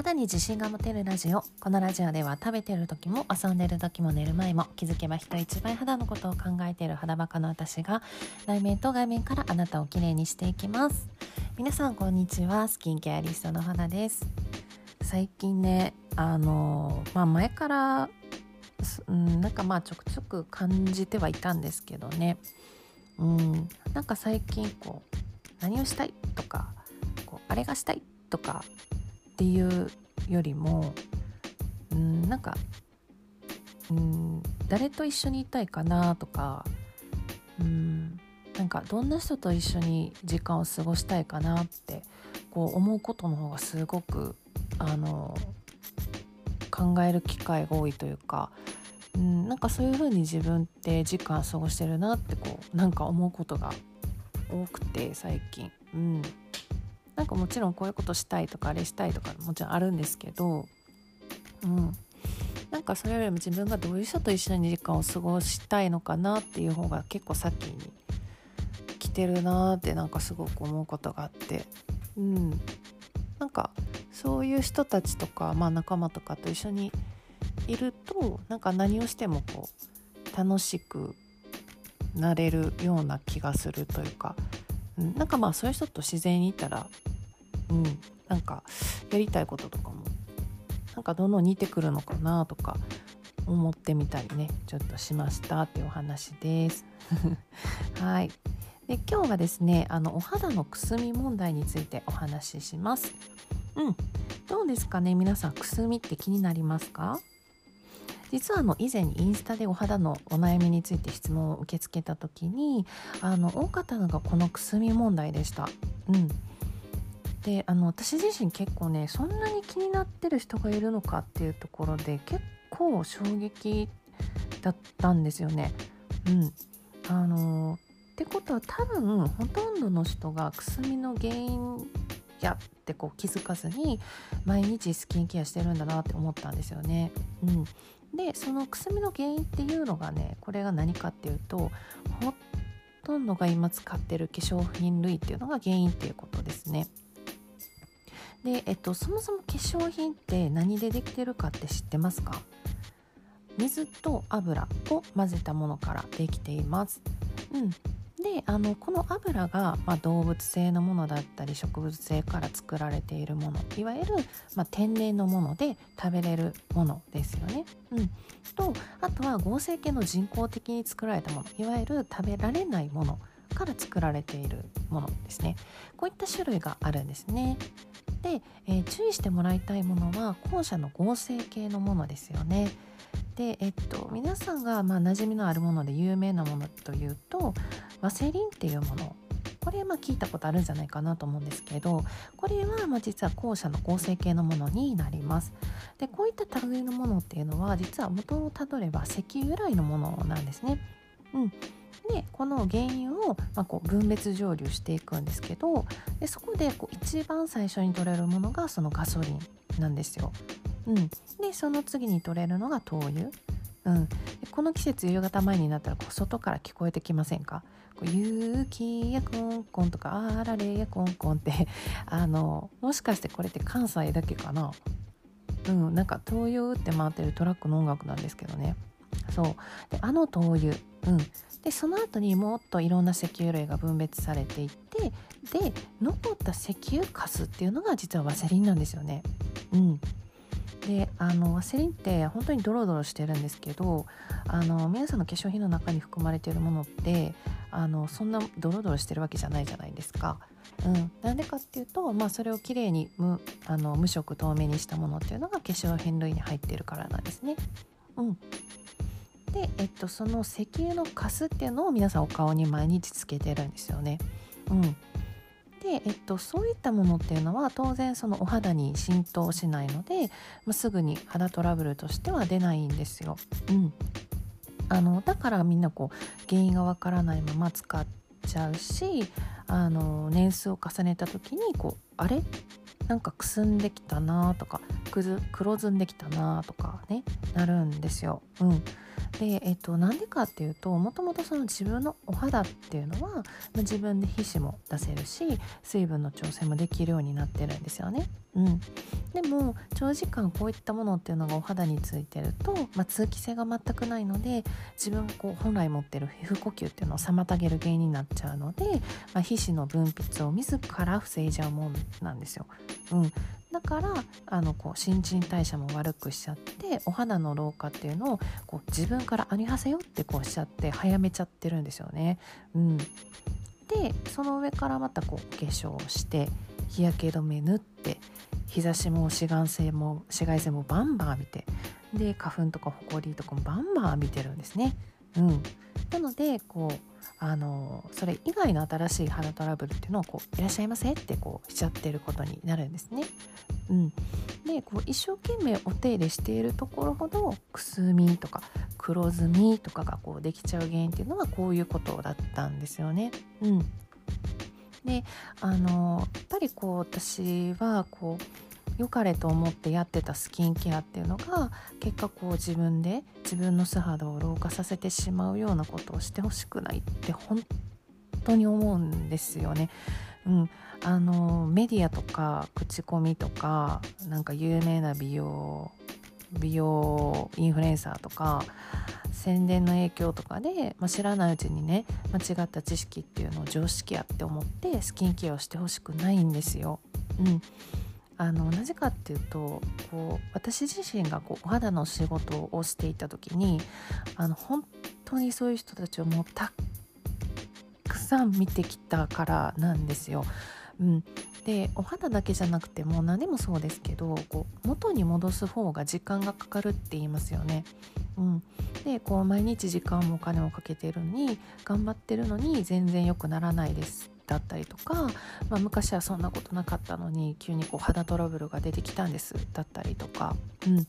肌に自信が持てるラジオ。このラジオでは食べてる時も遊んでる時も寝る前も気づけば人一倍肌のことを考えている肌バカの私が内面と外面からあなたをきれいにしていきます。皆さんこんにちは。スキンケアリストの肌です。最近ねあのまあ前からうんなんかまあちょくちょく感じてはいたんですけどね。うんなんか最近こう何をしたいとかこうあれがしたいとかっていうよりもうんなんかうん誰と一緒にいたいかなとかうんなんかどんな人と一緒に時間を過ごしたいかなってこう思うことの方がすごくあの考える機会が多いというか、うん、なんかそういう風に自分って時間過ごしてるなってこうなんか思うことが多くて最近。うんなんかもちろんこういうことしたいとかあれしたいとかもちろんあるんですけど、うん、なんかそれよりも自分がどういう人と一緒に時間を過ごしたいのかなっていう方が結構先に来てるなってなんかすごく思うことがあって、うん、なんかそういう人たちとか、まあ、仲間とかと一緒にいるとなんか何をしてもこう楽しくなれるような気がするというか、うん、なんかまあそういう人と自然にいたらうんなんかやりたいこととかもなんかどんどん似てくるのかなとか思ってみたりねちょっとしましたっていうお話です。はいで今日はですねあのお肌のくすみ問題についてお話しします。うんどうですかね皆さんくすみって気になりますか？実はあの以前にインスタでお肌のお悩みについて質問を受け付けた時にあの多かったのがこのくすみ問題でした。うんであの私自身結構ねそんなに気になってる人がいるのかっていうところで結構衝撃だったんですよね。うん、あのってことは多分ほとんどの人がくすみの原因やってこう気づかずに毎日スキンケアしてるんだなって思ったんですよね。うん、でそのくすみの原因っていうのがねこれが何かっていうとほとんどが今使ってる化粧品類っていうのが原因っていうことですね。で、えっと、そもそも化粧品って何でできてるかって知ってますか？水と油を混ぜたものからできています。うん、であのこの油が、まあ、動物性のものだったり植物性から作られているものいわゆる、まあ、天然のもので食べれるものですよね。うん、とあとは合成系の人工的に作られたものいわゆる食べられないものから作られているものですね。こういった種類があるんですね。で、えー、注意してもらいたいものは後者の合成系のものですよね。で、えっと、皆さんがまあ馴染みのあるもので有名なものというとワセリンっていうものこれまあ聞いたことあるんじゃないかなと思うんですけどこれはまあ実は後者の合成系のものになりますでこういった類のものっていうのは実は元をたどれば石油由来のものなんですねうんでこの原因を、まあ、こう分別蒸留していくんですけどでそこでこう一番最初に取れるものがそのガソリンなんですよ。うん、でその次に取れるのが灯油。うん、この季節夕方前になったらこう外から聞こえてきませんか？こう雪やコンコンとかあられやコンコンって あのもしかしてこれって関西だけかな？うん。なんか灯油って回ってるトラックの音楽なんですけどね。そう。であの灯油。うん。でその後にもっといろんな石油類が分別されていってで残った石油カスっていうのが実はワセリンなんですよね。うん、であのワセリンって本当にドロドロしてるんですけどあの皆さんの化粧品の中に含まれているものってあのそんなドロドロしてるわけじゃないじゃないですか。うん、なんでかっていうと、まあ、それをきれいに無あの無色透明にしたものっていうのが化粧品類に入っているからなんですね。うん、で、えっと、その石油のカスっていうのを皆さんお顔に毎日つけてるんですよね。うん、で、えっと、そういったものっていうのは当然そのお肌に浸透しないので、まあ、すぐに肌トラブルとしては出ないんですよ。うん、あのだからみんなこう原因がわからないまま使っちゃうしあの年数を重ねた時にこうあれ？なんかくすんできたなとかくず黒ずんできたなとかねなるんですよ。うんで、えっと、なんでかっていうともともとその自分のお肌っていうのは、ま、自分で皮脂も出せるし水分の調整もできるようになってるんですよね。うん、でも長時間こういったものっていうのがお肌についてると、まあ、通気性が全くないので自分がこう本来持ってる皮膚呼吸っていうのを妨げる原因になっちゃうので、まあ、皮脂の分泌を自ら防いじゃうもんなんですよ。うん、だからあのこう新陳代謝も悪くしちゃってお肌の老化っていうのをこう自分からありはせよってこうしちゃって早めちゃってるんですよね。うん、でその上からまたこう化粧をして日焼け止め塗って日差しも紫外線も紫外線もバンバン浴びてで花粉とかほこりとかもバンバン浴びてるんですね。うん、なのでこうあのそれ以外の新しい肌トラブルっていうのをこういらっしゃいませってこうしちゃってることになるんですね。うん、でこう一生懸命お手入れしているところほどくすみとか黒ずみとかがこうできちゃう原因っていうのはこういうことだったんですよね。うん、であのやっぱりこう私はこう良かれと思ってやってたスキンケアっていうのが結果こう自分で自分の素肌を老化させてしまうようなことをしてほしくないって本当に思うんですよね。うん、あのメディアとか口コミとかなんか有名な美容美容インフルエンサーとか宣伝の影響とかで、まあ、知らないうちにね間違った知識っていうのを常識やって思ってスキンケアをしてほしくないんですよ。うん、あのなぜかっていうとこう私自身がこうお肌の仕事をしていた時にあの本当にそういう人たちをもうたくさん見てきたからなんですよ。うん、でお肌だけじゃなくても何でもそうですけどこう元に戻す方が時間がかかるって言いますよね。うん、でこう毎日時間もお金をかけてるのに頑張ってるのに全然良くならないですだったりとか、まあ、昔はそんなことなかったのに急にこう肌トラブルが出てきたんですだったりとか。うん。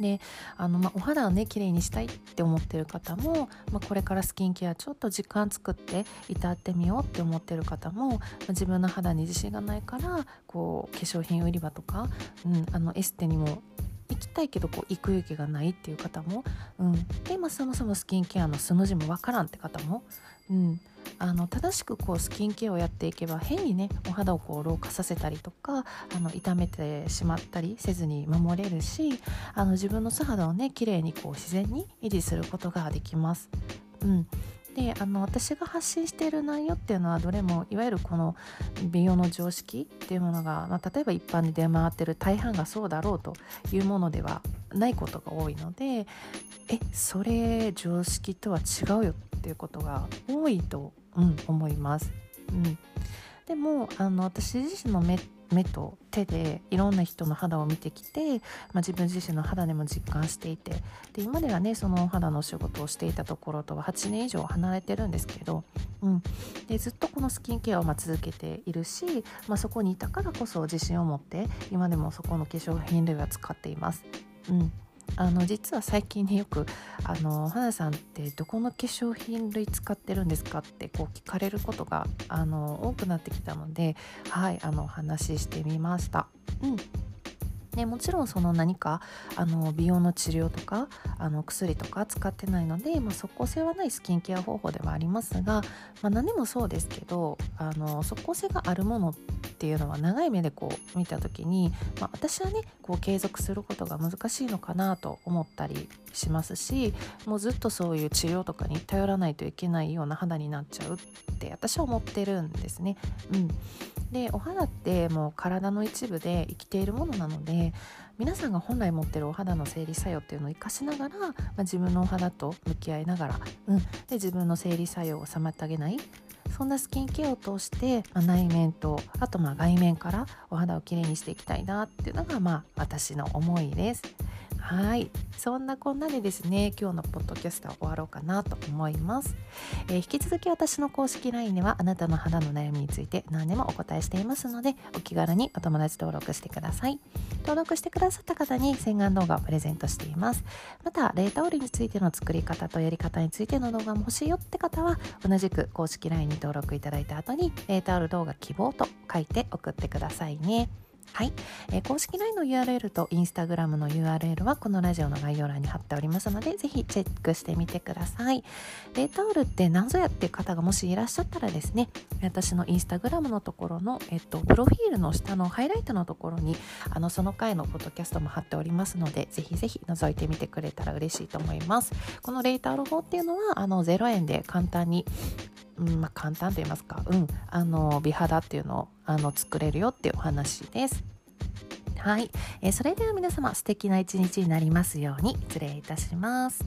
であの、まあ、お肌をね綺麗にしたいって思ってる方も、まあ、これからスキンケアちょっと時間作って至ってみようって思ってる方も、まあ、自分の肌に自信がないからこう化粧品売り場とか、うん、あのエステにも行きたいけどこう行く勇気がないっていう方も、うん、で、まあ、そもそもスキンケアの素の字もわからんって方も、うん、あの正しくこうスキンケアをやっていけば変にねお肌をこう老化させたりとかあの傷めてしまったりせずに守れるしあの自分の素肌をね綺麗にこう自然に維持することができます。うんであの私が発信している内容っていうのはどれもいわゆるこの美容の常識っていうものが、まあ、例えば一般に出回ってる大半がそうだろうというものではないことが多いのでえそれ常識とは違うよっていうことが多いと、うん、思います。うん、でもあの私自身の目目と手でいろんな人の肌を見てきて、まあ、自分自身の肌でも実感していてで今ではねその肌の仕事をしていたところとは8年以上離れてるんですけど、うん、でずっとこのスキンケアをま続けているし、まあ、そこにいたからこそ自信を持って今でもそこの化粧品類は使っています。うんあの実は最近ねよく「あの花さんってどこの化粧品類使ってるんですか?」ってこう聞かれることがあの多くなってきたのではいあのお話ししてみました。うんね、もちろんその何かあの美容の治療とかあの薬とか使ってないので、まあ、即効性はないスキンケア方法ではありますが、まあ、何でもそうですけどあの即効性があるものっていうのは長い目でこう見た時に、まあ、私はねこう継続することが難しいのかなと思ったりしますしもうずっとそういう治療とかに頼らないといけないような肌になっちゃうって私は思ってるんですね。うん、でお肌ってもう体の一部で生きているものなので皆さんが本来持ってるお肌の生理作用っていうのを生かしながら、まあ、自分のお肌と向き合いながら、うん、で自分の生理作用を妨げないそんなスキンケアを通して、まあ、内面とあとまあ外面からお肌をきれいにしていきたいなっていうのがまあ私の思いです。はい。そんなこんなでですね今日のポッドキャストは終わろうかなと思います、えー、引き続き私の公式 LINE ではあなたの肌の悩みについて何でもお答えしていますのでお気軽にお友達登録してください。登録してくださった方に洗顔動画をプレゼントしています。またレータオルについての作り方とやり方についての動画も欲しいよって方は同じく公式 LINE に登録いただいた後にレータオル動画希望と書いて送ってくださいね。はい、えー、公式 LINE の URL と Instagram の URL はこのラジオの概要欄に貼っておりますのでぜひチェックしてみてください。レータオルって何ぞやっていう方がもしいらっしゃったらですね私の Instagram のところの、えっと、プロフィールの下のハイライトのところにあのその回のポッドキャストも貼っておりますのでぜひぜひ覗いてみてくれたら嬉しいと思います。このレータオル法っていうのはあの0円で簡単にうんまあ、簡単と言いますか、うん、あの美肌っていうのをあの作れるよっていうお話です。はい、えー、それでは皆様素敵な一日になりますように失礼いたします。